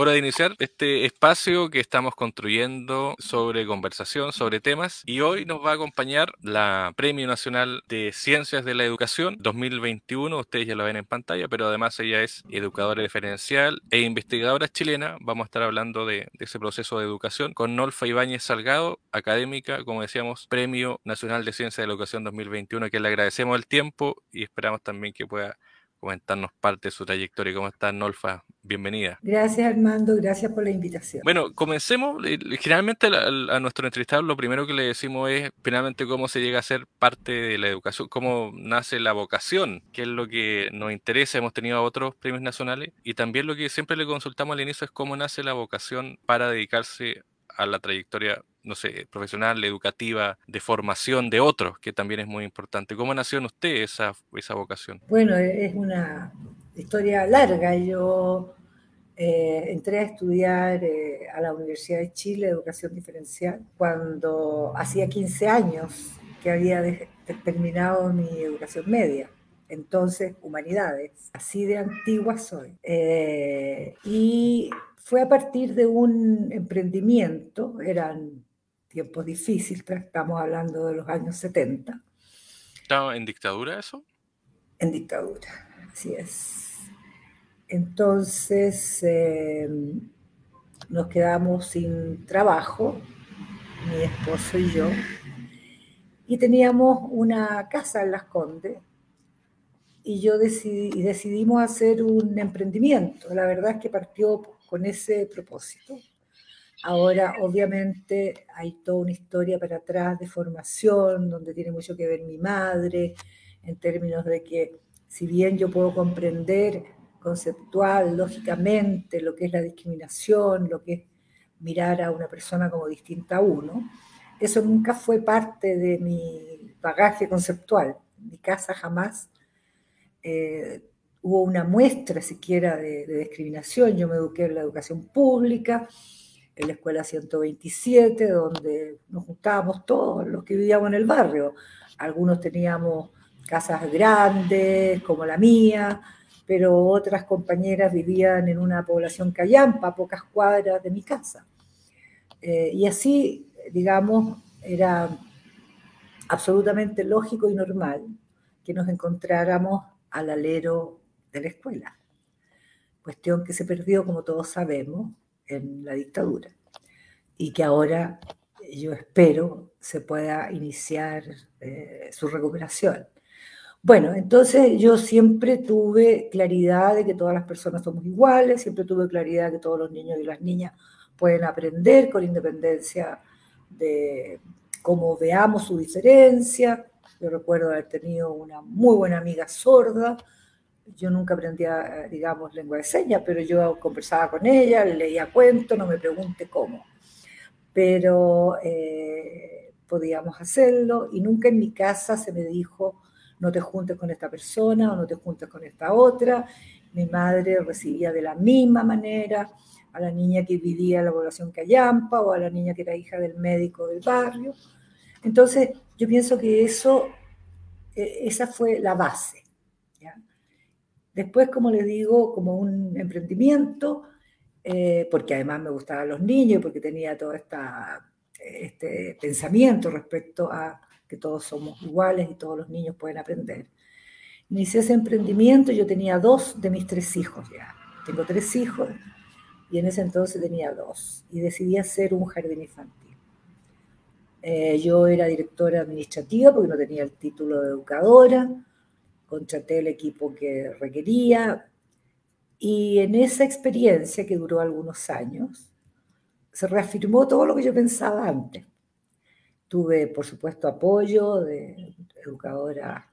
Hora de iniciar este espacio que estamos construyendo sobre conversación, sobre temas. Y hoy nos va a acompañar la Premio Nacional de Ciencias de la Educación 2021. Ustedes ya lo ven en pantalla, pero además ella es educadora diferencial e investigadora chilena. Vamos a estar hablando de, de ese proceso de educación con Nolfa Ibáñez Salgado, académica, como decíamos, Premio Nacional de Ciencias de la Educación 2021, que le agradecemos el tiempo y esperamos también que pueda comentarnos parte de su trayectoria. ¿Cómo está, Nolfa? Bienvenida. Gracias, Armando. Gracias por la invitación. Bueno, comencemos. Eh, generalmente a, nuestro entrevistado lo primero que le decimos es finalmente cómo se llega a ser parte de la educación, cómo nace la vocación, que es lo que nos interesa. Hemos tenido otros premios nacionales y también lo que siempre le consultamos al inicio es cómo nace la vocación para dedicarse a la trayectoria, no sé, profesional, educativa, de formación de otros, que también es muy importante. ¿Cómo nació en usted esa, esa vocación? Bueno, es una historia larga. Yo eh, entré a estudiar eh, a la Universidad de Chile Educación Diferencial cuando hacía 15 años que había terminado mi educación media entonces humanidades. Así de antigua soy. Eh, y fue a partir de un emprendimiento, eran tiempos difíciles, estamos hablando de los años 70. ¿Estaba en dictadura eso? En dictadura, así es. Entonces em, nos quedamos sin trabajo, mi esposo y yo, y teníamos una casa en Las Condes y yo decidí, y decidimos hacer un emprendimiento. La verdad es que partió con ese propósito. Ahora, obviamente, hay toda una historia para atrás de formación, donde tiene mucho que ver mi madre, en términos de que, si bien yo puedo comprender conceptual, lógicamente, lo que es la discriminación, lo que es mirar a una persona como distinta a uno, eso nunca fue parte de mi bagaje conceptual. mi casa jamás eh, hubo una muestra siquiera de, discriminación. Yo me eduqué en la educación pública, en la escuela 127, donde nos juntábamos todos los que vivíamos en el barrio. Algunos teníamos casas grandes, como la mía, pero otras compañeras vivían en una población callampa, a pocas cuadras de mi casa. Eh, y así, digamos, era absolutamente lógico y normal que nos encontráramos al alero de la escuela. Cuestión que se perdió, como todos sabemos, en la dictadura y que ahora yo espero se pueda iniciar eh, su recuperación. Bueno, entonces yo siempre tuve claridad de que todas las personas somos iguales, siempre tuve claridad de que todos los niños y las niñas pueden aprender con independencia de cómo veamos su diferencia, yo recuerdo haber tenido una muy buena amiga sorda. Yo nunca aprendía, digamos, lengua de señas, pero yo conversaba con ella, le leía cuentos, no me pregunte cómo. Pero eh, podíamos hacerlo y nunca en mi casa se me dijo, no te juntes con esta persona o no te juntes con esta otra. Mi madre recibía de la misma manera a la niña que vivía en la población Callampa o a la niña que era hija del médico del barrio. Entonces, yo pienso que eso, e, esa fue la base. Después, como les digo, como un emprendimiento, eh, porque además me gustaban los niños, porque tenía todo esta, este pensamiento respecto a que todos somos iguales y todos los niños pueden aprender. Inicié ese emprendimiento, yo tenía dos de mis tres hijos ya. Tengo tres hijos y en ese entonces tenía dos. Y decidí hacer un jardín infantil. Eh, yo era directora administrativa porque no tenía el título de educadora, contraté el equipo que requería y en esa experiencia que duró algunos años, se reafirmó todo lo que yo pensaba antes. Tuve, por supuesto, apoyo de educadoras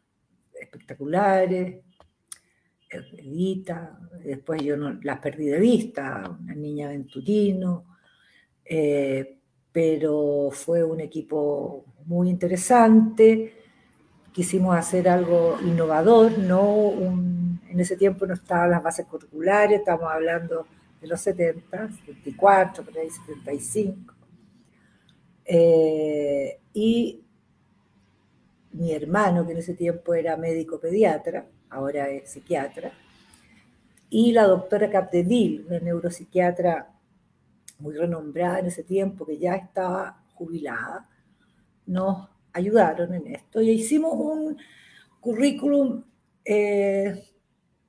espectaculares, Edita, después yo las perdí de vista, una niña aventurino, eh, pero fue un equipo muy interesante. Quisimos hacer algo innovador, no en ese tiempo no estaban las bases curriculares, estamos hablando de los 70, 74, por ahí 75. Eh, y mi hermano, que en ese tiempo era médico pediatra, ahora es psiquiatra, y la doctora Capdeville, una neuropsiquiatra muy renombrada en ese tiempo, que ya estaba jubilada, nos ayudaron en esto y hicimos un currículum eh,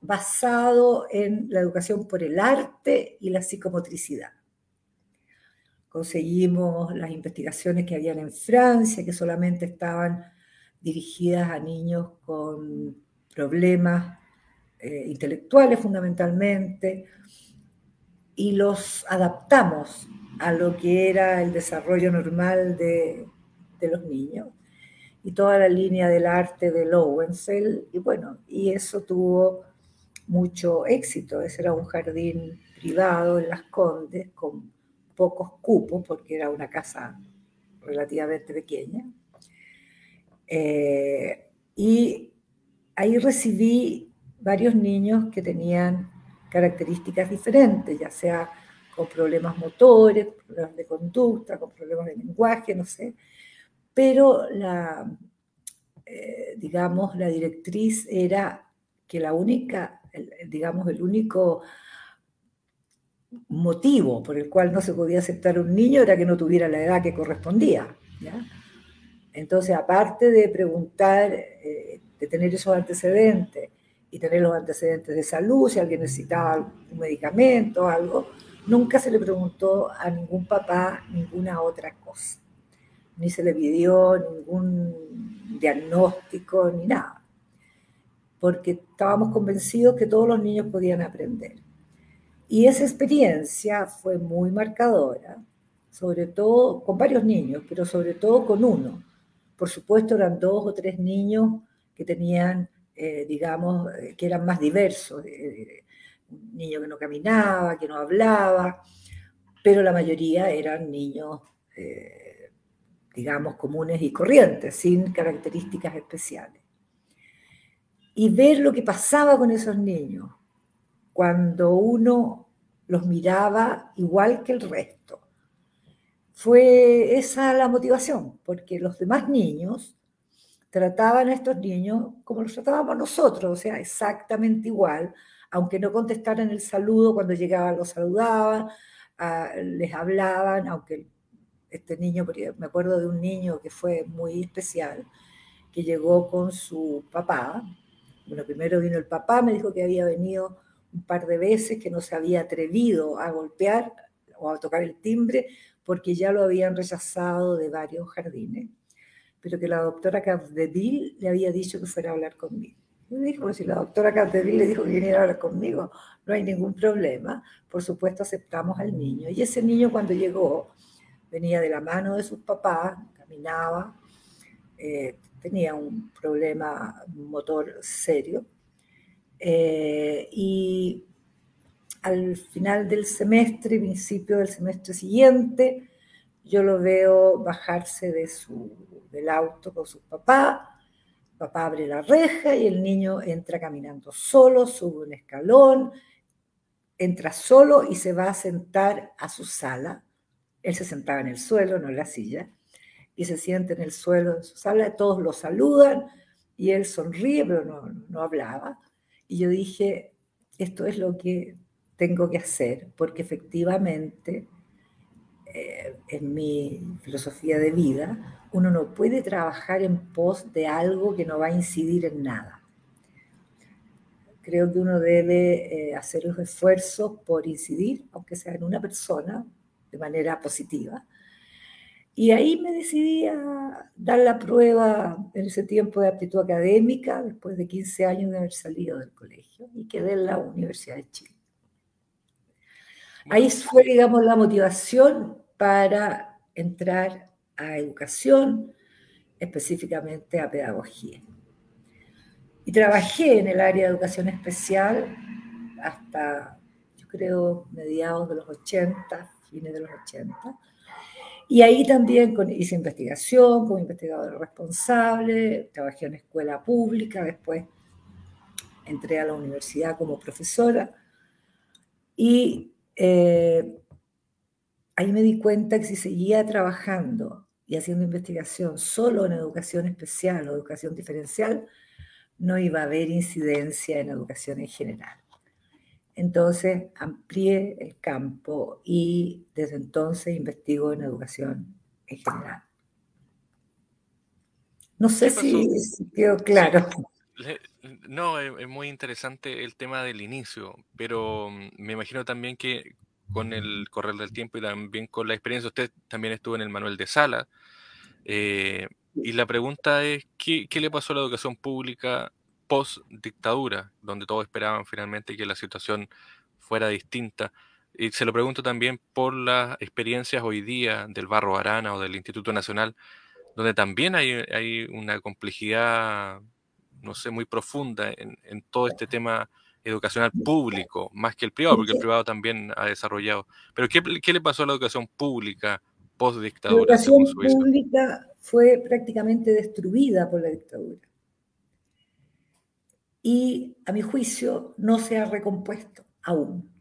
basado en la educación por el arte y la psicomotricidad. Conseguimos las investigaciones que habían en Francia, que solamente estaban dirigidas a niños con problemas eh, intelectuales fundamentalmente, y los adaptamos a lo que era el desarrollo normal de, de los niños y toda la línea del arte de Lowenfeld, y bueno, y eso tuvo mucho éxito. Ese era un jardín privado en Las Condes con pocos cupos, porque era una casa relativamente pequeña. Eh, y ahí recibí varios niños que tenían características diferentes, ya sea con problemas motores, problemas de conducta, con problemas de lenguaje, no sé. Pero la, eh, digamos, la directriz era que la única, digamos, el único motivo por el cual no se podía aceptar un niño era que no tuviera la edad que correspondía. Entonces, aparte de preguntar, eh, de tener esos antecedentes y tener los antecedentes de salud, si alguien necesitaba un medicamento o algo, nunca se le preguntó a ningún papá ninguna otra cosa. Ni se le pidió ningún diagnóstico ni nada. Porque estábamos convencidos que todos los niños podían aprender. Y esa experiencia fue muy marcadora, sobre todo con varios niños, pero sobre todo con uno. Por supuesto, eran dos o tres niños que tenían, eh, digamos, eh, que eran más diversos. Eh, un niño que no caminaba, que no hablaba, pero la mayoría eran niños, digamos, comunes y corrientes, sin características especiales. Y ver lo que pasaba con esos niños, cuando uno los miraba igual que el resto. Fue esa la motivación, porque los demás niños trataban a estos niños como los tratábamos nosotros, o sea, exactamente igual, aunque no contestaran el saludo, cuando llegaban los saludaban, ah, les hablaban, aunque este niño, me acuerdo de un niño que fue muy especial, que llegó con su papá, bueno, primero vino el papá, me dijo que había venido un par de veces que no se había atrevido a golpear o a tocar el timbre porque ya lo habían rechazado de varios jardines, pero que la doctora Capdeville le había dicho que fuera a hablar conmigo. Y dijo, pues si la doctora Capdeville le dijo que viniera a hablar conmigo, no hay ningún problema. Por supuesto, aceptamos al niño. Y ese niño cuando llegó, venía de la mano de sus papás, caminaba, eh, tenía un problema motor serio, eh, y al final del semestre, principio del semestre siguiente, yo lo veo bajarse de su, del auto con su papá. Papá abre la reja y el niño entra caminando solo, sube un escalón, entra solo y se va a sentar a su sala. Él se sentaba en el suelo, no en la silla, y se siente en el suelo de su sala. Todos lo saludan y él sonríe, pero no, no hablaba. Y yo dije, esto es lo que tengo que hacer, porque efectivamente eh, en mi filosofía de vida, uno no puede trabajar en pos de algo que no va a incidir en nada. Creo que uno debe eh, hacer los esfuerzos por incidir, aunque sea en una persona, de manera positiva, y ahí me decidí a dar la prueba en ese tiempo de aptitud académica, después de 15 años de haber salido del colegio, y quedé en la Universidad de Chile. Ahí fue, digamos, la motivación para entrar a educación, específicamente a pedagogía. Y trabajé en el área de educación especial hasta, yo creo, mediados de los 80, fines de los 80 y ahí también hice investigación como investigadora responsable, trabajé en escuela pública, después entré a la universidad como profesora y eh, ahí me di cuenta que si seguía trabajando y haciendo investigación solo en educación especial o educación diferencial, no iba a haber incidencia en educación en general. Entonces amplié el campo y desde entonces investigo en educación en general. No sé si, quedó claro. No, es, muy interesante el tema del inicio, pero mm, me imagino también que con el correr del tiempo y también con la experiencia, usted también estuvo en el manual de sala. Eh, y la pregunta es, ¿qué, ¿qué, le pasó a la educación pública post dictadura, donde todos esperaban finalmente que la situación fuera distinta? Y se lo pregunto también por las experiencias hoy día del Barro Arana o del Instituto Nacional, donde también hay, una complejidad, no sé, muy profunda en, todo este tema educacional público, más que el privado, porque el privado también ha desarrollado. Pero ¿qué, le pasó a la educación pública post-dictadura? La educación pública fue prácticamente destruida por la dictadura. Y a mi juicio no se ha recompuesto aún.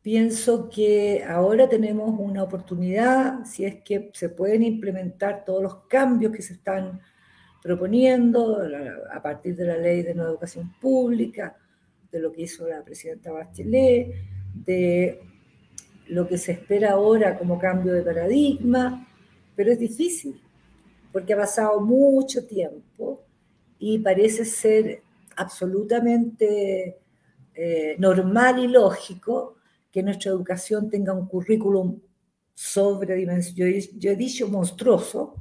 Pienso que ahora tenemos una oportunidad, si es que se pueden implementar todos los cambios que se están proponiendo a partir de la ley de nueva educación pública, de lo que hizo la presidenta Bachelet, de lo que se espera ahora como cambio de paradigma, pero es difícil, porque ha pasado mucho tiempo y parece ser absolutamente eh, normal y lógico que nuestra educación tenga un currículum sobredimensionado, yo, yo he dicho monstruoso,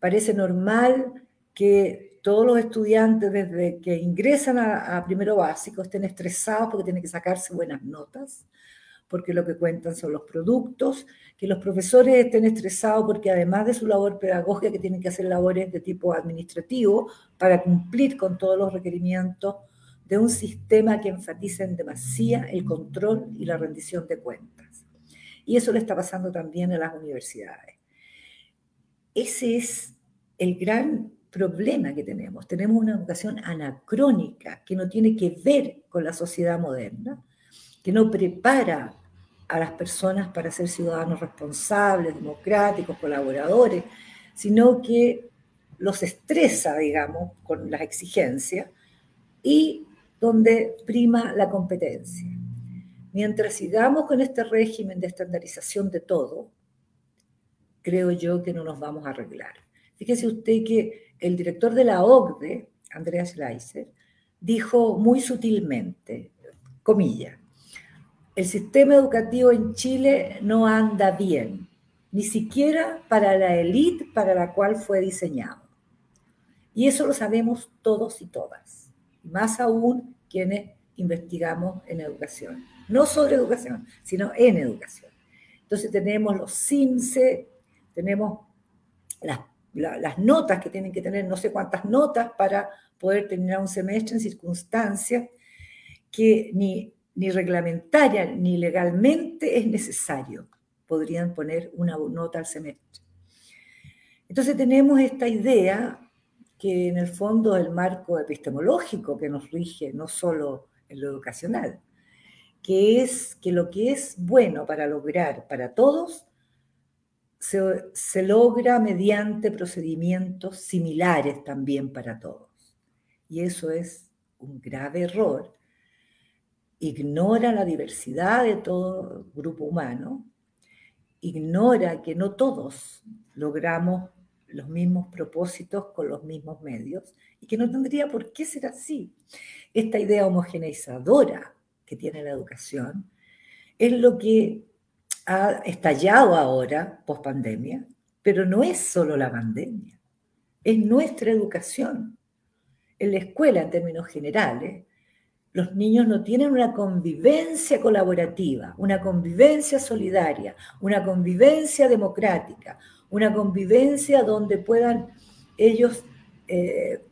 parece normal que todos los estudiantes desde que ingresan a, primero básico estén estresados porque tienen que sacarse buenas notas, porque lo que cuentan son los productos, que los profesores estén estresados porque además de su labor pedagógica, que tienen que hacer labores de tipo administrativo para cumplir con todos los requerimientos de un sistema que enfatiza en demasía el control y la rendición de cuentas. Y eso le está pasando también a las universidades. Ese es el gran problema que tenemos. Tenemos una educación anacrónica que no tiene que ver con la sociedad moderna, que no prepara a las personas para ser ciudadanos responsables, democráticos, colaboradores, sino que los estresa, digamos, con las exigencias y donde prima la competencia. Mientras sigamos con este régimen de estandarización de todo, creo yo que no nos vamos a arreglar. Fíjese usted que el director de la OCDE, Andreas Schleiser, dijo muy sutilmente, comilla, el sistema educativo en Chile no anda bien, ni siquiera para la élite para la cual fue diseñado. Y eso lo sabemos todos y todas más aún quienes investigamos en educación. No sobre educación, sino en educación. Entonces tenemos los CIMSE, tenemos las, notas que tienen que tener, no sé cuántas notas para poder terminar un semestre en circunstancias que ni, ni reglamentaria ni legalmente es necesario. Podrían poner una nota al semestre. Entonces tenemos esta idea que en el fondo es el marco epistemológico que nos rige, no solo en lo educacional, que es que lo que es bueno para lograr para todos se, se logra mediante procedimientos similares también para todos. Y eso es un grave error. Ignora la diversidad de todo grupo humano, ignora que no todos logramos los mismos propósitos con los mismos medios y que no tendría por qué ser así. Esta idea homogeneizadora que tiene la educación es lo que ha estallado ahora, post pandemia, pero no es solo la pandemia, es nuestra educación. En la escuela, en términos generales, los niños no tienen una convivencia colaborativa, una convivencia solidaria, una convivencia democrática, una convivencia donde puedan ellos eh,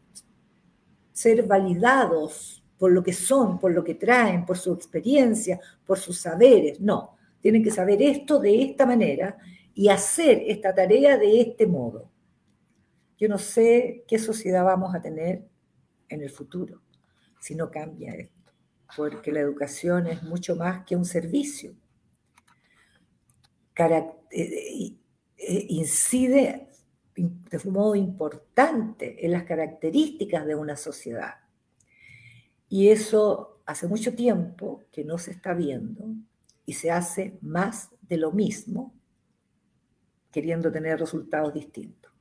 ser validados por lo que son, por lo que traen, por su experiencia, por sus saberes. No, tienen que saber esto de esta manera y hacer esta tarea de este modo. Yo no sé qué sociedad vamos a tener en el futuro si no cambia esto, porque la educación es mucho más que un servicio. Eh, eh, incide de un modo importante en las características de una sociedad. Y eso hace mucho tiempo que no se está viendo y se hace más de lo mismo, queriendo tener resultados distintos.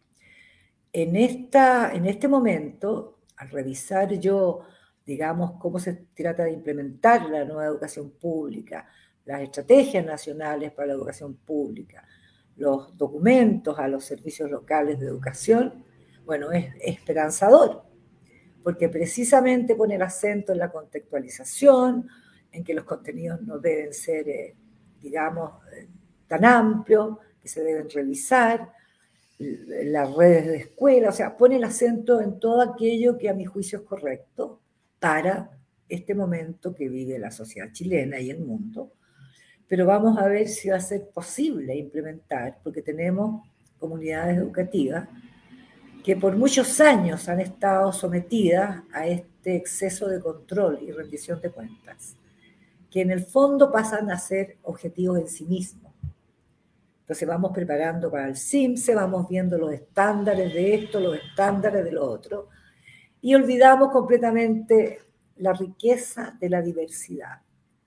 En, esta, en este momento, al revisar yo, digamos, cómo se trata de implementar la nueva educación pública, las estrategias nacionales para la educación pública, los documentos a los servicios locales de educación, bueno, es esperanzador, porque precisamente pone el acento en la contextualización, en que los contenidos no deben ser, eh, digamos, eh, tan amplios, que se deben revisar, las redes de escuela, o sea, pone el acento en todo aquello que a mi juicio es correcto para este momento que vive la sociedad chilena y el mundo. Pero vamos a ver si va a ser posible implementar, porque tenemos comunidades educativas que por muchos años han estado sometidas a este exceso de control y rendición de cuentas que en el fondo pasan a ser objetivos en sí mismos. Entonces vamos preparando para el CIMSE, vamos viendo los estándares de esto, los estándares de lo otro, y olvidamos completamente la riqueza de la diversidad.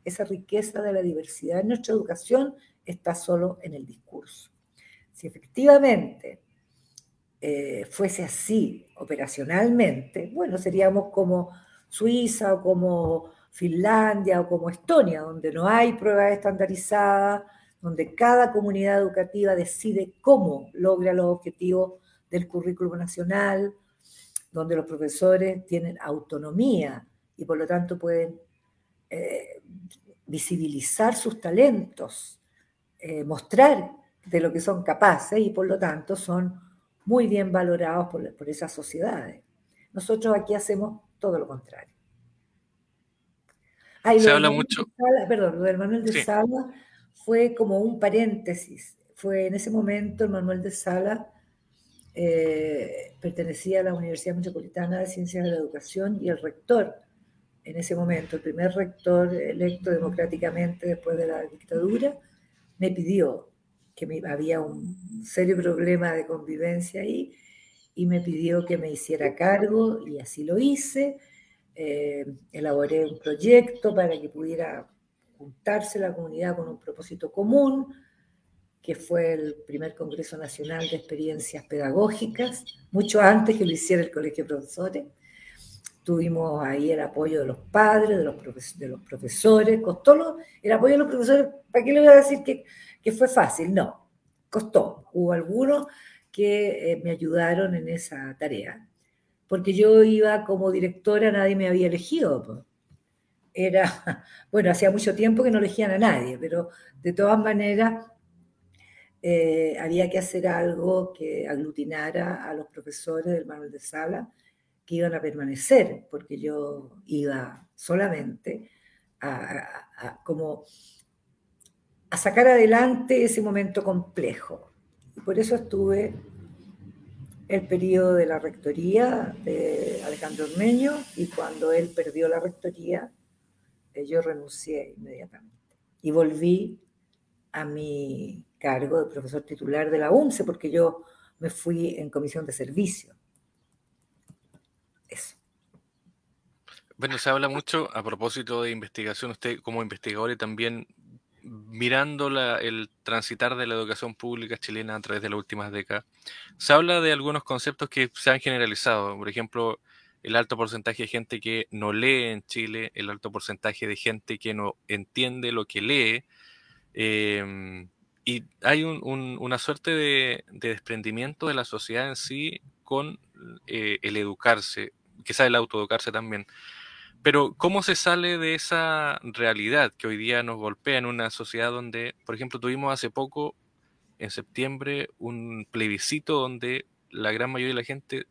Esa riqueza de la diversidad en nuestra educación está solo en el discurso. Si efectivamente eh, fuese así operacionalmente, bueno, seríamos como Suiza o como Finlandia o como Estonia, donde no hay pruebas estandarizadas, donde cada comunidad educativa decide cómo logra los objetivos del currículo nacional, donde los profesores tienen autonomía y por lo tanto pueden eh, visibilizar sus talentos, eh, mostrar de lo que son capaces y por lo tanto son muy bien valorados por, por esas sociedades. Nosotros aquí hacemos todo lo contrario se habla mucho. perdón, lo del Manuel de Sala fue como un paréntesis. Fue en ese momento el Manuel de Sala eh, pertenecía a la Universidad Metropolitana de Ciencias de la Educación y el rector, en ese momento, el primer rector electo democráticamente después de la dictadura, me pidió que había un serio problema de convivencia ahí y me pidió que me hiciera cargo y así lo hice. Eh, elaboré un proyecto para que pudiera juntarse la comunidad con un propósito común, que fue el primer Congreso Nacional de Experiencias Pedagógicas, mucho antes que lo hiciera el Colegio de Profesores. Tuvimos ahí el apoyo de los padres, de los, profesores, costó el apoyo de los profesores, ¿para qué le voy a decir que, que fue fácil? No, costó. Hubo algunos que eh, me ayudaron en esa tarea porque yo iba como directora, nadie me había elegido. Era, bueno, hacía mucho tiempo que no elegían a nadie, pero de todas maneras eh, había que hacer algo que aglutinara a los profesores del manual de sala que iban a permanecer, porque yo iba solamente a, como a sacar adelante ese momento complejo. Y por eso estuve el periodo de la rectoría de Alejandro Ormeño y cuando él perdió la rectoría, eh, yo renuncié inmediatamente y volví a mi cargo de profesor titular de la UNCE porque yo me fui en comisión de servicio. Eso. Bueno, se habla mucho a propósito de investigación, usted como investigador y también mirando el transitar de la educación pública chilena a través de las últimas décadas, se habla de algunos conceptos que se han generalizado. Por ejemplo, el alto porcentaje de gente que no lee en Chile, el alto porcentaje de gente que no entiende lo que lee. Em, y hay una suerte de, desprendimiento de la sociedad en sí con eh, el educarse, quizá el autoeducarse también. Pero ¿cómo se sale de esa realidad que hoy día nos golpea en una sociedad donde, por ejemplo, tuvimos hace poco, en septiembre, un plebiscito donde la gran mayoría de la gente,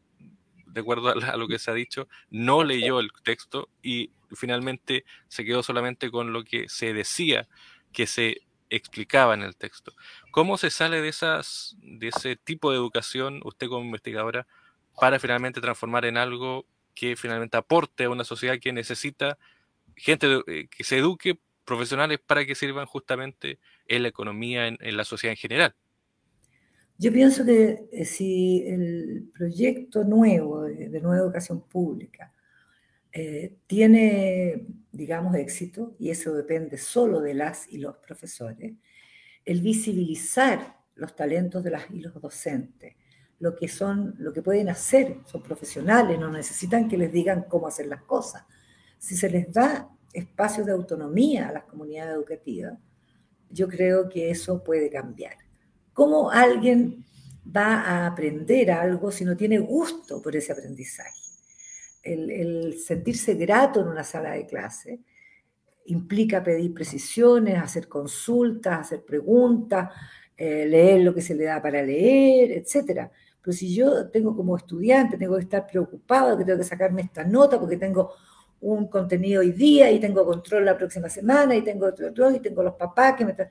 de acuerdo a, lo que se ha dicho, no leyó el texto y finalmente se quedó solamente con lo que se decía que se explicaba en el texto. ¿Cómo se sale de, esas, de ese tipo de educación, usted como investigadora, para finalmente transformar en algo que finalmente aporte a una sociedad que necesita gente eh, que se eduque, profesionales para que sirvan justamente en la economía, en, la sociedad en general. Yo pienso que eh, si el proyecto nuevo de, nueva educación pública eh, tiene, digamos, éxito, y eso depende solo de las y los profesores, el visibilizar los talentos de las y los docentes, lo que son, lo que pueden hacer, son profesionales, no necesitan que les digan cómo hacer las cosas. Si se les da espacios de autonomía a las comunidades educativas, yo creo que eso puede cambiar. ¿Cómo alguien va a aprender algo si no tiene gusto por ese aprendizaje? El, sentirse grato en una sala de clase implica pedir precisiones, hacer consultas, hacer preguntas, eh, leer lo que se le da para leer, etc. Pero si yo tengo como estudiante, tengo que estar preocupado, que tengo que sacarme esta nota porque tengo un contenido hoy día y tengo control la próxima semana y tengo otro, y tengo los papás que me están...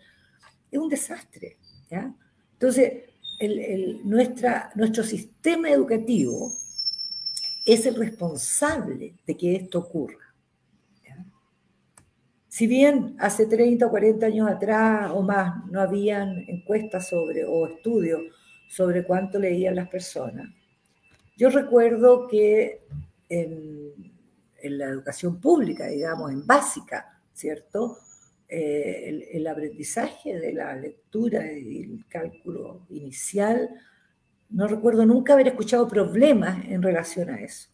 Es un desastre. Entonces, nuestro sistema educativo es el responsable de que esto ocurra. Si bien hace 30 o 40 años atrás o más no habían encuestas sobre o estudios sobre cuánto leían las personas, yo recuerdo que en, la educación pública, digamos, en básica, ¿cierto? Eh, el, aprendizaje de la lectura y el cálculo inicial, no recuerdo nunca haber escuchado problemas en relación a eso.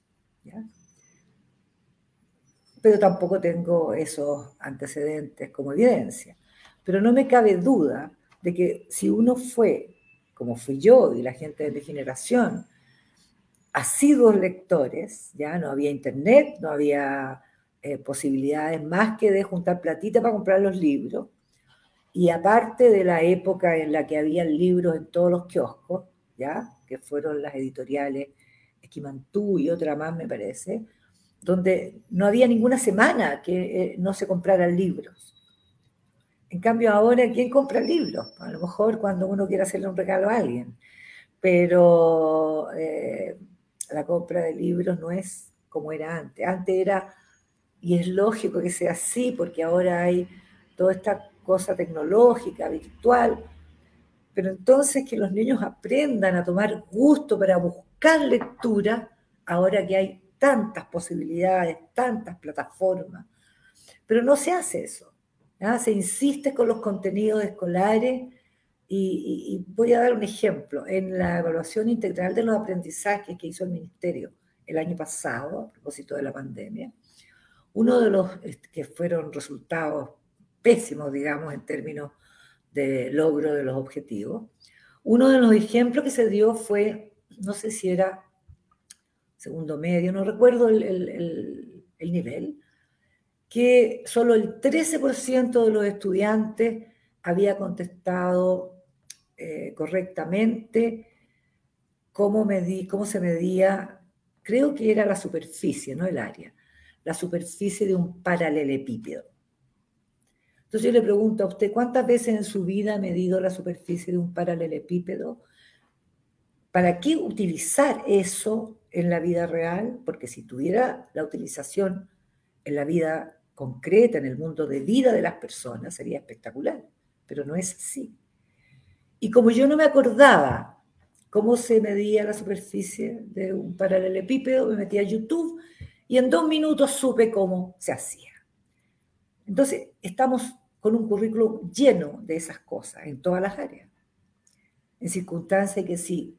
Pero tampoco tengo esos antecedentes como evidencia. Pero no me cabe duda de que si uno fue, como fui yo y la gente de mi generación, asiduos lectores, ya no había internet, no había eh, posibilidades más que de juntar platita para comprar los libros. Y aparte de la época en la que había libros en todos los kioscos, ¿ya? que fueron las editoriales Esquimantú y otra más, me parece, donde no había ninguna semana que eh, no se compraran libros. En cambio, ahora, ¿quién compra libros? A lo mejor cuando uno quiere hacerle un regalo a alguien. Pero eh, la compra de libros no es como era antes. Antes era y es lógico que sea así, porque ahora hay toda esta cosa tecnológica, virtual. Pero entonces que los niños aprendan a tomar gusto para buscar lectura, ahora que hay tantas posibilidades, tantas plataformas. Pero no se hace eso. Se insiste con los contenidos escolares y, y, voy a dar un ejemplo. En la evaluación integral de los aprendizajes que hizo el Ministerio el año pasado, a propósito de la pandemia, uno de los este, que fueron resultados pésimos, digamos, en términos de logro de los objetivos, uno de los ejemplos que se dio fue, no sé si era segundo medio, no recuerdo el, nivel, que solo el 13% de los estudiantes había contestado eh, correctamente cómo, cómo se medía, creo que era la superficie, no el área la superficie de un paralelepípedo. Entonces yo le pregunto a usted, ¿cuántas veces en su vida ha medido la superficie de un paralelepípedo? ¿Para qué utilizar eso en la vida real? Porque si tuviera la utilización en la vida concreta, en el mundo de vida de las personas, sería espectacular, pero no es así. Y como yo no me acordaba cómo se medía la superficie de un paralelepípedo, me metí a YouTube y en dos minutos supe cómo se hacía. Entonces, estamos con un currículum lleno de esas cosas en todas las áreas. En circunstancias que si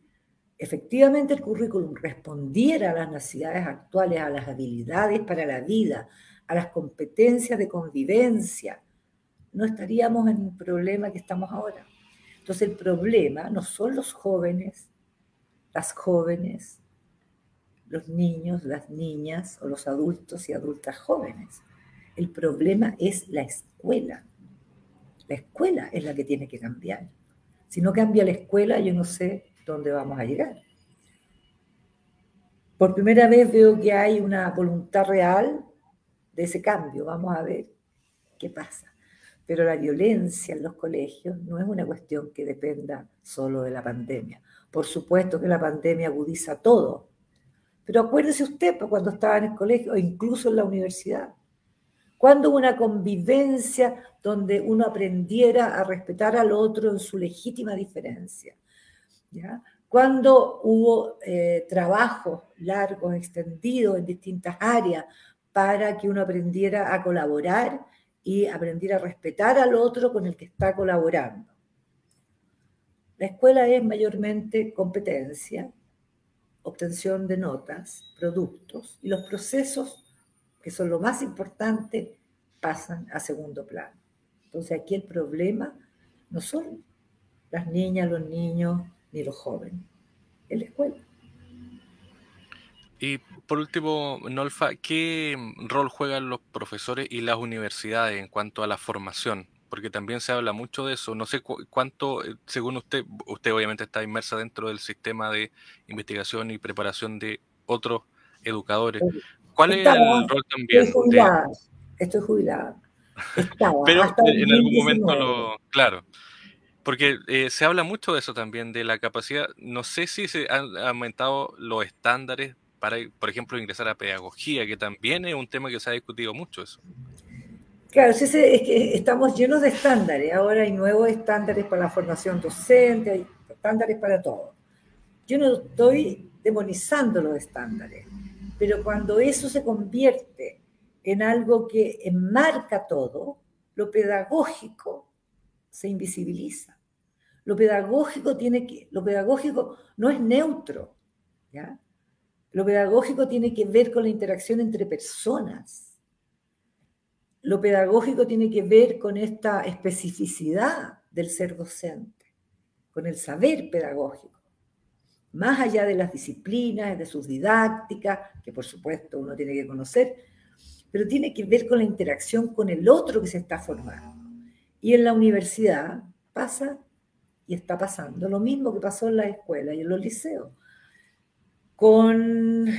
efectivamente el currículum respondiera a las necesidades actuales, a las habilidades para la vida, a las competencias de convivencia, no estaríamos en el problema que estamos ahora. Entonces el problema no son los jóvenes, las jóvenes, los niños, las niñas o los adultos y adultas jóvenes. El problema es la escuela. La escuela es la que tiene que cambiar. Si no cambia la escuela, yo no sé dónde vamos a llegar. Por primera vez veo que hay una voluntad real de ese cambio. Vamos a ver qué pasa. Pero la violencia en los colegios no es una cuestión que dependa solo de la pandemia. Por supuesto que la pandemia agudiza todo, pero acuérdese usted pues, cuando estaba en el colegio o incluso en la universidad. Cuando hubo una convivencia donde uno aprendiera a respetar al otro en su legítima diferencia. ¿ya? Cuando hubo eh, trabajos largos, extendidos en distintas áreas para que uno aprendiera a colaborar y aprendiera a respetar al otro con el que está colaborando. La escuela es mayormente competencia, obtención de notas, productos, y los procesos, que son lo más importante, pasan a segundo plano. Entonces aquí el problema no son las niñas, los niños ni los jóvenes, es la escuela. Y por último, Nolfa, ¿qué rol juegan los profesores y las universidades en cuanto a la formación? Porque también se habla mucho de eso. No sé cuánto, eh, según usted, usted obviamente está inmersa dentro del sistema de investigación y preparación de otros educadores. ¿Cuál es el rol también? Estoy jubilada. Estoy jubilada. Pero en algún momento lo. Claro. Porque eh, se habla mucho de eso también, de la capacidad. No sé si se han aumentado los estándares para, por ejemplo, ingresar a pedagogía, que también es un tema que se ha discutido mucho eso. Claro, es que estamos llenos de estándares. Ahora hay nuevos estándares para la formación docente, hay estándares para todo. Yo no estoy demonizando los estándares, pero cuando eso se convierte en algo que enmarca todo, lo pedagógico se invisibiliza. Lo pedagógico tiene que, lo pedagógico no es neutro. Lo pedagógico tiene que ver con la interacción entre personas. Lo pedagógico tiene que ver con esta especificidad del ser docente, con el saber pedagógico. Más allá de las disciplinas, de sus didácticas, que por supuesto uno tiene que conocer, pero tiene que ver con la interacción con el otro que se está formando. Y en la universidad pasa y está pasando lo mismo que pasó en la escuela y en los liceos con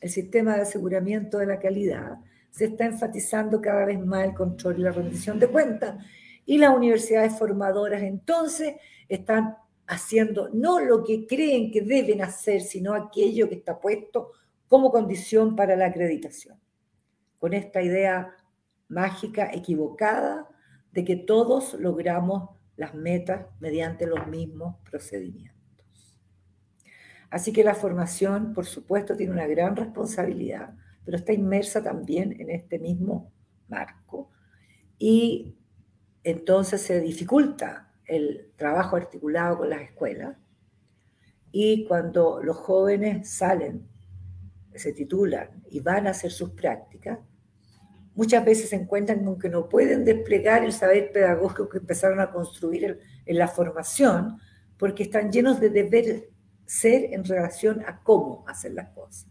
el sistema de aseguramiento de la calidad, se está enfatizando cada vez más el control y la rendición de cuentas. Y las universidades formadoras entonces están haciendo no lo que creen que deben hacer, sino aquello que está puesto como condición para la acreditación. Con esta idea mágica, equivocada, de que todos logramos las metas mediante los mismos procedimientos. Así que la formación, por supuesto, tiene una gran responsabilidad, pero está inmersa también en este mismo marco. Y entonces se dificulta el trabajo articulado con las escuelas. Y cuando los jóvenes salen, se titulan y van a hacer sus prácticas, muchas veces se encuentran con que no pueden desplegar el saber pedagógico que empezaron a construir en la formación, porque están llenos de deberes ser en relación a cómo hacer las cosas.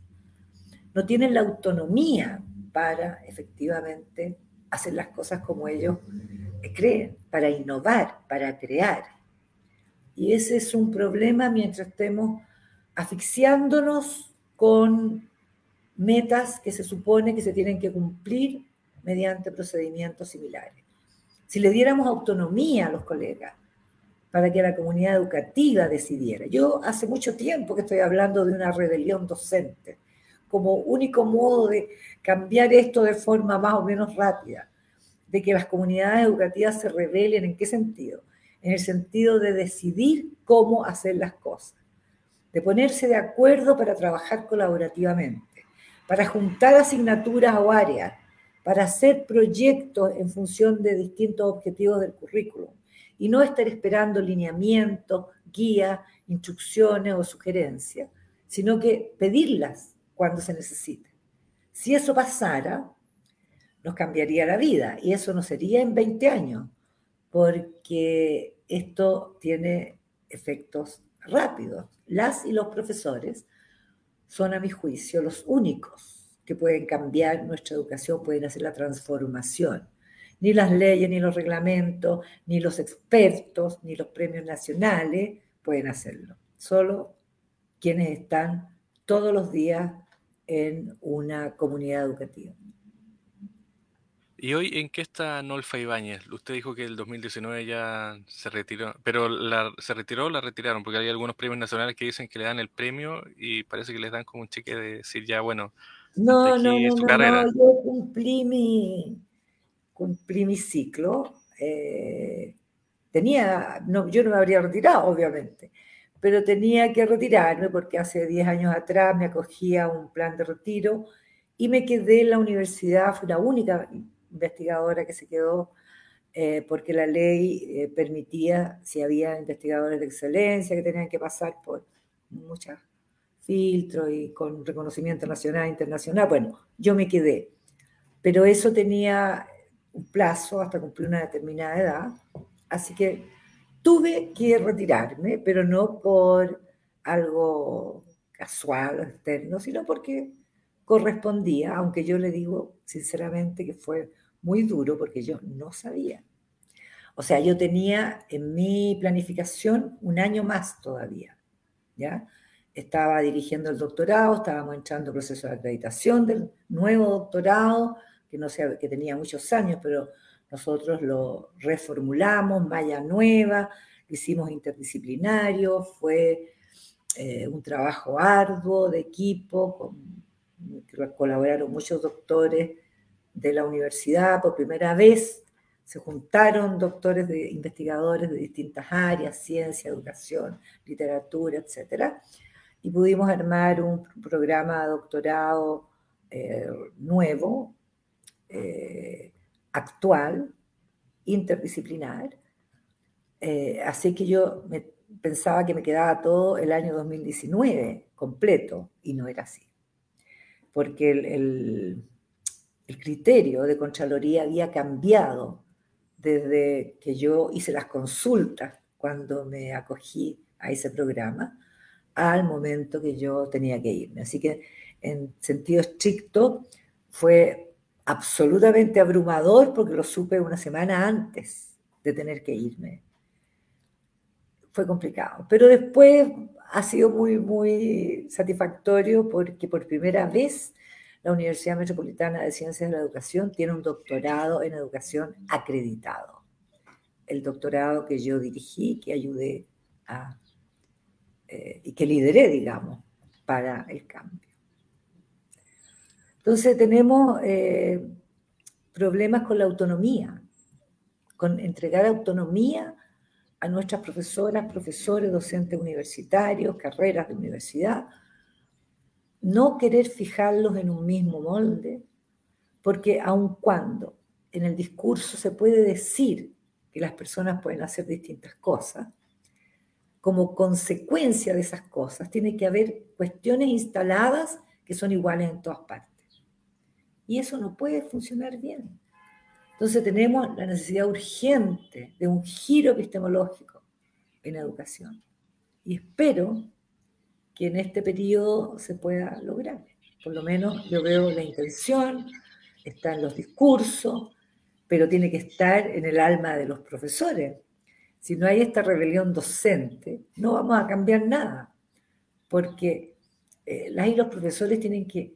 No tienen la autonomía para efectivamente hacer las cosas como ellos creen, para innovar, para crear. Y ese es un problema mientras estemos asfixiándonos con metas que se supone que se tienen que cumplir mediante procedimientos similares. Si le diéramos autonomía a los colegas, para que la comunidad educativa decidiera. Yo hace mucho tiempo que estoy hablando de una rebelión docente, como único modo de cambiar esto de forma más o menos rápida, de que las comunidades educativas se rebelen. ¿En qué sentido? En el sentido de decidir cómo hacer las cosas, de ponerse de acuerdo para trabajar colaborativamente, para juntar asignaturas o áreas, para hacer proyectos en función de distintos objetivos del currículum y no estar esperando lineamientos, guías, instrucciones o sugerencias, sino que pedirlas cuando se necesite. Si eso pasara, nos cambiaría la vida y eso no sería en 20 años, porque esto tiene efectos rápidos. Las y los profesores son, a mi juicio, los únicos que pueden cambiar nuestra educación, pueden hacer la transformación ni las leyes, ni los reglamentos, ni los expertos, ni los premios nacionales pueden hacerlo. Solo quienes están todos los días en una comunidad educativa. ¿Y hoy en qué está Nolfa Ibáñez? Usted dijo que el 2019 ya se retiró, pero la, ¿se retiró o la retiraron? Porque hay algunos premios nacionales que dicen que le dan el premio y parece que les dan como un cheque de decir ya, bueno, no, no, no, no, yo cumplí mi, cumplí mi ciclo. Eh, tenía, no, yo no me habría retirado, obviamente, pero tenía que retirarme porque hace 10 años atrás me acogía a un plan de retiro y me quedé en la universidad, fui la única investigadora que se quedó eh, porque la ley eh, permitía, si había investigadores de excelencia que tenían que pasar por muchos filtros y con reconocimiento nacional e internacional, bueno, yo me quedé. Pero eso tenía un plazo hasta cumplir una determinada edad, así que tuve que retirarme, pero no por algo casual o externo, sino porque correspondía, aunque yo le digo sinceramente que fue muy duro porque yo no sabía. O sea, yo tenía en mi planificación un año más todavía, ¿ya? Estaba dirigiendo el doctorado, estábamos entrando en proceso de acreditación del nuevo doctorado, que, no sé, que tenía muchos años, pero nosotros lo reformulamos, vaya nueva, lo hicimos interdisciplinario, fue eh, un trabajo arduo de equipo, colaboraron muchos doctores de la universidad por primera vez, se juntaron doctores de investigadores de distintas áreas, ciencia, educación, literatura, etc. Y pudimos armar un programa de doctorado eh, nuevo, eh, actual, interdisciplinar. Eh, así que yo pensaba que me quedaba todo el año 2019 completo y no era así. Porque el, el criterio de Contraloría había cambiado desde que yo hice las consultas cuando me acogí a ese programa al momento que yo tenía que irme. Así que en sentido estricto fue absolutamente abrumador porque lo supe una semana antes de tener que irme. Fue complicado, pero después ha sido muy, muy satisfactorio porque por primera vez la Universidad Metropolitana de Ciencias de la Educación tiene un doctorado en educación acreditado. El doctorado que yo dirigí, que ayudé a, eh, y que lideré, digamos, para el cambio. Entonces tenemos eh, problemas con la autonomía, con entregar autonomía a nuestras profesoras, profesores, docentes universitarios, carreras de universidad, no querer fijarlos en un mismo molde, porque aun cuando en el discurso se puede decir que las personas pueden hacer distintas cosas, como consecuencia de esas cosas tiene que haber cuestiones instaladas que son iguales en todas partes. Y eso no puede funcionar bien. Entonces tenemos la necesidad urgente de un giro epistemológico en educación. Y espero que en este periodo se pueda lograr. Por lo menos yo veo la intención, está en los discursos, pero tiene que estar en el alma de los profesores. Si no hay esta rebelión docente, no vamos a cambiar nada, porque eh, las y los profesores tienen que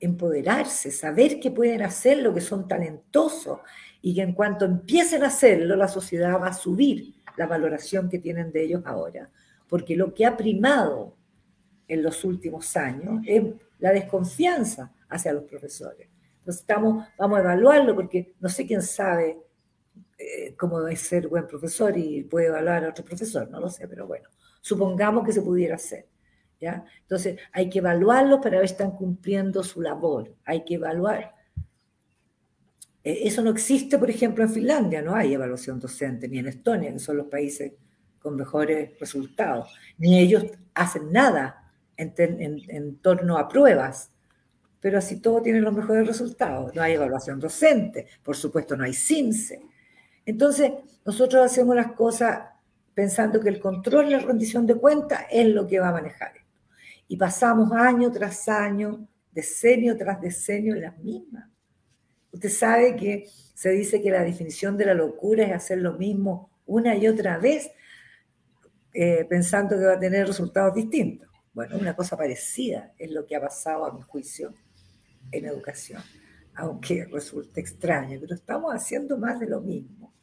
empoderarse, saber que pueden hacer lo que son talentosos y que en cuanto empiecen a hacerlo, la sociedad va a subir la valoración que tienen de ellos ahora. Porque lo que ha primado en los últimos años es la desconfianza hacia los profesores. Entonces estamos, vamos a evaluarlo porque no sé quién sabe eh, cómo es ser buen profesor y puede evaluar a otro profesor, no lo sé, pero bueno, supongamos que se pudiera hacer. Entonces hay que evaluarlos para ver si están cumpliendo su labor, hay que evaluar. Eh, eso no existe, por ejemplo, en Finlandia, no hay evaluación docente, ni en Estonia, que son los países con mejores resultados, ni ellos hacen nada en, torno a pruebas, pero así todo tiene los mejores resultados. No hay evaluación docente, por supuesto no hay CINCE. Entonces, nosotros hacemos las cosas pensando que el control y la rendición de cuentas es lo que va a manejar. Y pasamos año tras año, decenio tras decenio en las mismas. Usted sabe que se dice que la definición de la locura es hacer lo mismo una y otra vez, eh, pensando que va a tener resultados distintos. Bueno, una cosa parecida es lo que ha pasado a mi juicio en educación, aunque resulte extraño, pero estamos haciendo más de lo mismo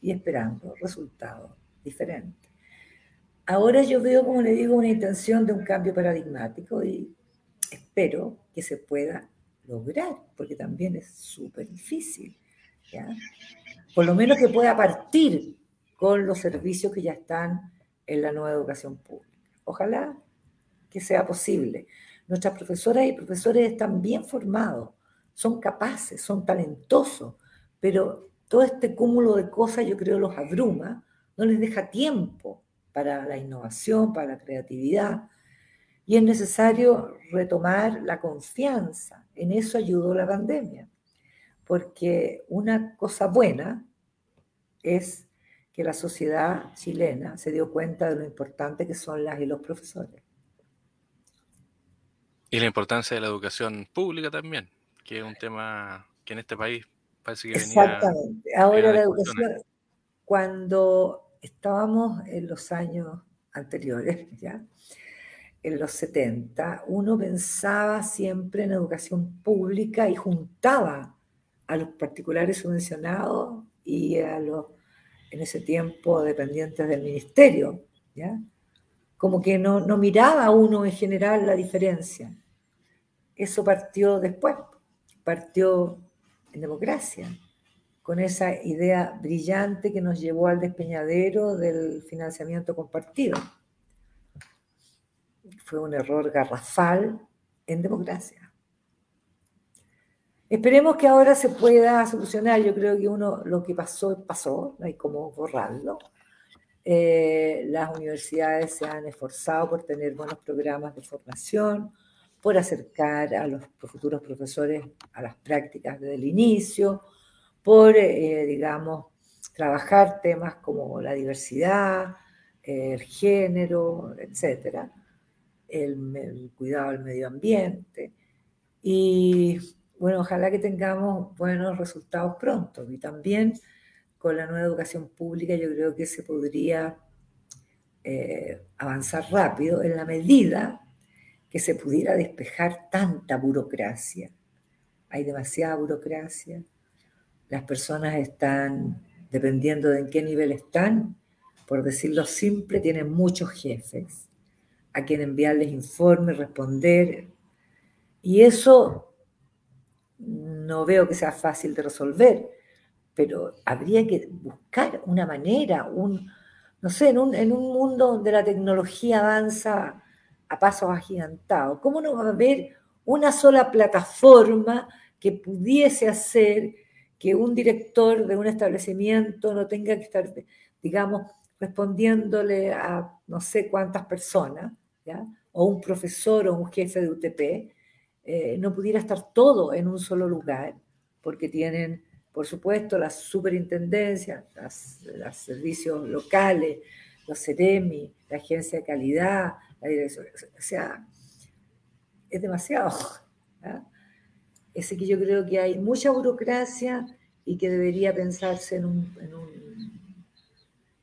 y esperando resultados diferentes. Ahora yo veo, como le digo, una intención de un cambio paradigmático y espero que se pueda lograr, porque también es súper difícil. Por lo menos que pueda partir con los servicios que ya están en la nueva educación pública. Ojalá que sea posible. Nuestras profesoras y profesores están bien formados, son capaces, son talentosos, pero todo este cúmulo de cosas yo creo los abruma, no les deja tiempo para la innovación, para la creatividad. Y es necesario retomar la confianza. En eso ayudó la pandemia. Porque una cosa buena es que la sociedad chilena se dio cuenta de lo importante que son las y los profesores. Y la importancia de la educación pública también, que es un tema que en este país parece que venía... Exactamente. Ahora la educación, cuando estábamos en los años anteriores, ¿ya? en los 70, uno pensaba siempre en educación pública y juntaba a los particulares subvencionados y a los, en ese tiempo, dependientes del ministerio, ¿ya? Como que no, no miraba uno en general la diferencia. Eso partió después, partió en democracia, con esa idea brillante que nos llevó al despeñadero del financiamiento compartido. Fue un error garrafal en democracia. Esperemos que ahora se pueda solucionar. Yo creo que uno lo que pasó, pasó, no hay como borrarlo. Eh, las universidades se han esforzado por tener buenos programas de formación, por acercar a los futuros profesores a las prácticas desde el inicio, por, eh, digamos, trabajar temas como la diversidad, el género, etcétera, el, cuidado del medio ambiente. Y bueno, ojalá que tengamos buenos resultados pronto. Y también con la nueva educación pública yo creo que se podría eh, avanzar rápido en la medida que se pudiera despejar tanta burocracia. Hay demasiada burocracia, las personas están, dependiendo de en qué nivel están, por decirlo simple, tienen muchos jefes a quien enviarles informes, responder. Y eso no veo que sea fácil de resolver, pero habría que buscar una manera, un, no sé, en un, en un mundo donde la tecnología avanza a pasos agigantados, ¿cómo no va a haber una sola plataforma que pudiese hacer que un director de un establecimiento no tenga que estar, digamos, respondiéndole a no sé cuántas personas, ¿ya? o un profesor o un jefe de UTP, eh, no pudiera estar todo en un solo lugar, porque tienen, por supuesto, las superintendencias, los servicios locales, los CEREMI, la agencia de calidad, la dirección, o sea, es demasiado. Es que yo creo que hay mucha burocracia y que debería pensarse en, un,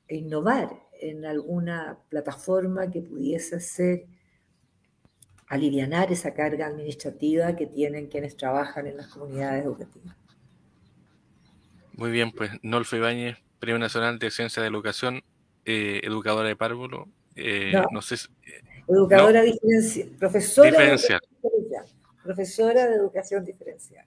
innovar en alguna plataforma que pudiese hacer aliviar esa carga administrativa que tienen quienes trabajan en las comunidades educativas. Muy bien, pues Nolfo Ibáñez, Premio Nacional de Ciencia de Educación, eh, educadora de párvulo. Eh, no, sé educadora diferencial, profesora diferencial profesora de educación diferencial.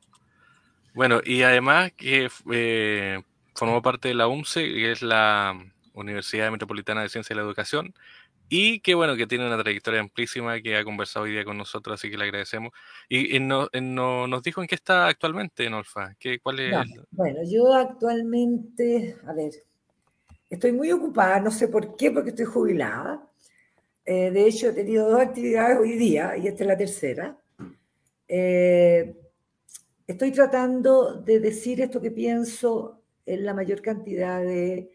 Bueno, y además que eh, formó parte de la UMCE, que es la Universidad Metropolitana de Ciencia y la Educación, y que bueno, que tiene una trayectoria amplísima, que ha conversado hoy día con nosotros, así que le agradecemos. Y, no, nos dijo en qué está actualmente, Nolfa, ¿Qué, cuál es? bueno, yo actualmente, a ver, estoy muy ocupada, no sé por qué, porque estoy jubilada. Eh, de hecho, he tenido dos actividades hoy día, y esta es la tercera. Eh, estoy tratando de decir esto que pienso en la mayor cantidad de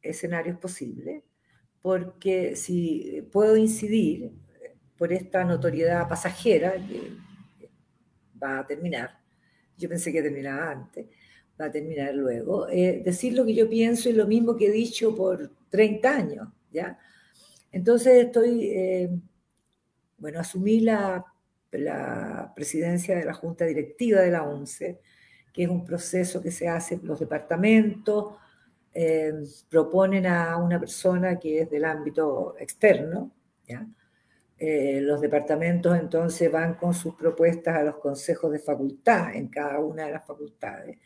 escenarios posibles, porque si puedo incidir por esta notoriedad pasajera que va a terminar, yo pensé que terminaba antes, va a terminar luego, eh, decir lo que yo pienso es lo mismo que he dicho por 30 años, ¿ya? Entonces estoy, eh, bueno, asumí la la presidencia de la Junta Directiva de la ONCE, que es un proceso que se hace, los departamentos eh, proponen a una persona que es del ámbito externo, eh, los departamentos entonces van con sus propuestas a los consejos de facultad en cada una de las facultades.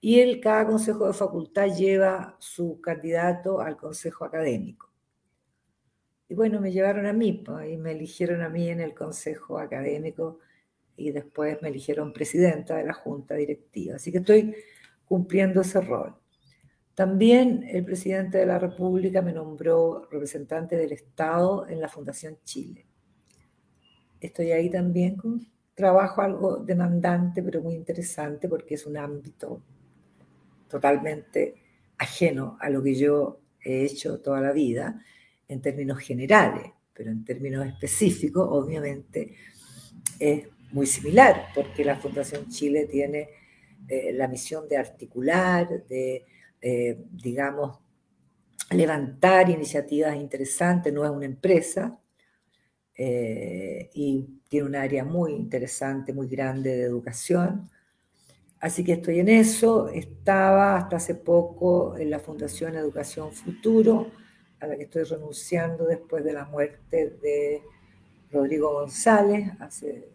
Y el, cada consejo de facultad lleva su candidato al consejo académico. Y bueno, me llevaron a mí y me eligieron a mí en el consejo académico y después me eligieron presidenta de la junta directiva. Así que estoy cumpliendo ese rol. También el presidente de la República me nombró representante del Estado en la Fundación Chile. Estoy ahí también con trabajo algo demandante, pero muy interesante porque es un ámbito totalmente ajeno a lo que yo he hecho toda la vida en términos generales, pero en términos específicos, obviamente, es muy similar, porque la Fundación Chile tiene eh, la misión de articular, de, eh, digamos, levantar iniciativas interesantes, no es una empresa, eh, y tiene un área muy interesante, muy grande de educación. Así que estoy en eso. Estaba hasta hace poco en la Fundación Educación Futuro, a la que estoy renunciando después de la muerte de Rodrigo González, hace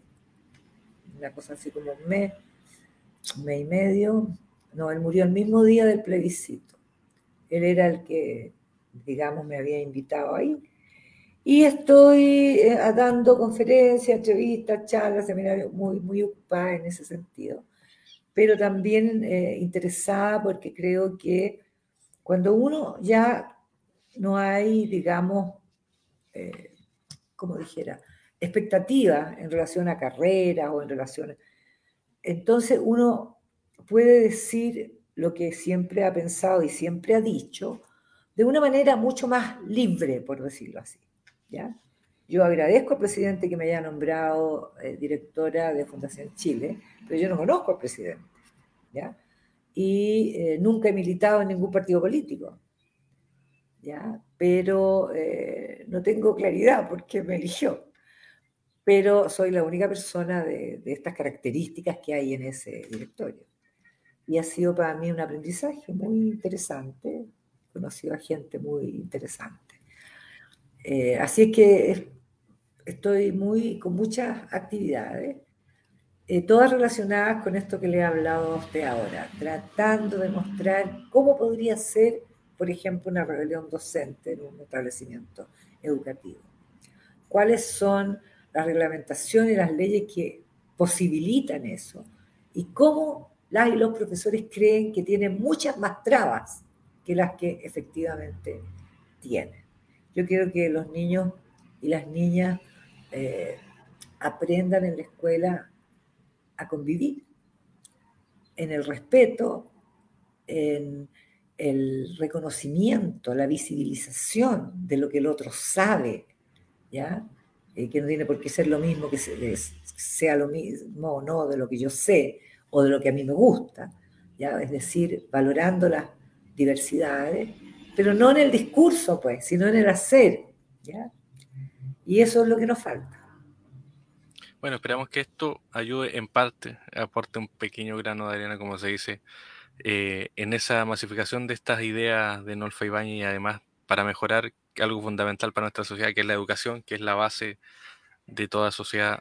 una cosa así como un mes, un mes y medio. No, él murió el mismo día del plebiscito. Él era el que, digamos, me había invitado ahí. Y estoy eh, dando conferencias, entrevistas, charlas, seminarios, muy, muy ocupada en ese sentido. Pero también eh, interesada porque creo que cuando uno ya no hay, digamos, eh, como dijera, expectativas en relación a carreras o en relación... Entonces uno puede decir lo que siempre ha pensado y siempre ha dicho de una manera mucho más libre, por decirlo así. ¿ya? Yo agradezco al presidente que me haya nombrado eh, directora de Fundación Chile, pero yo no conozco al presidente. ¿ya? Y eh, nunca he militado en ningún partido político. ¿Ya? Pero eh, no tengo claridad por qué me eligió pero soy la única persona de, estas características que hay en ese directorio. Y ha sido para mí un aprendizaje muy interesante, conocido a gente muy interesante. Eh, así es que estoy muy, con muchas actividades, eh, todas relacionadas con esto que le he hablado a usted ahora, tratando de mostrar cómo podría ser, por ejemplo, una rebelión docente en un establecimiento educativo. ¿Cuáles son la reglamentación y las leyes que posibilitan eso. Y cómo las y los profesores creen que tienen muchas más trabas que las que efectivamente tienen. Yo quiero que los niños y las niñas eh, aprendan en la escuela a convivir, en el respeto, en el reconocimiento, la visibilización de lo que el otro sabe, ¿ya? Eh, que no tiene por qué ser lo mismo, que sea lo mismo o no de lo que yo sé o de lo que a mí me gusta, ¿ya? es decir, valorando las diversidades, pero no en el discurso, pues, sino en el hacer. ¿ya? Y eso es lo que nos falta. Bueno, esperamos que esto ayude en parte, aporte un pequeño grano de arena, como se dice, eh, en esa masificación de estas ideas de Nolfa Ibañez y además para mejorar algo fundamental para nuestra sociedad, que es la educación, que es la base de toda sociedad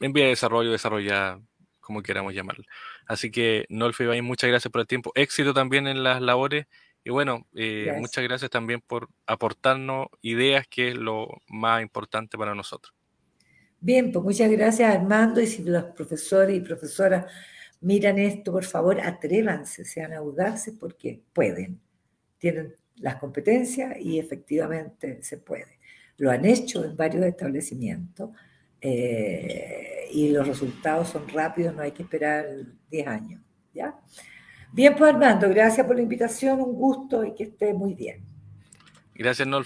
en vía de desarrollo, desarrollada, como queramos llamarlo. Así que, Nolfe Ibañez, muchas gracias por el tiempo. Éxito también en las labores. Y bueno, eh, muchas gracias también por aportarnos ideas, que es lo más importante para nosotros. Bien, pues muchas gracias Armando y si los profesores y profesoras miran esto, por favor, atrévanse, sean audaces porque pueden, tienen las competencias y efectivamente se puede. Lo han hecho en varios establecimientos eh, y los resultados son rápidos, no hay que esperar 10 años. ¿ya? Bien, pues Armando, gracias por la invitación, un gusto y que esté muy bien. Gracias, Nolf.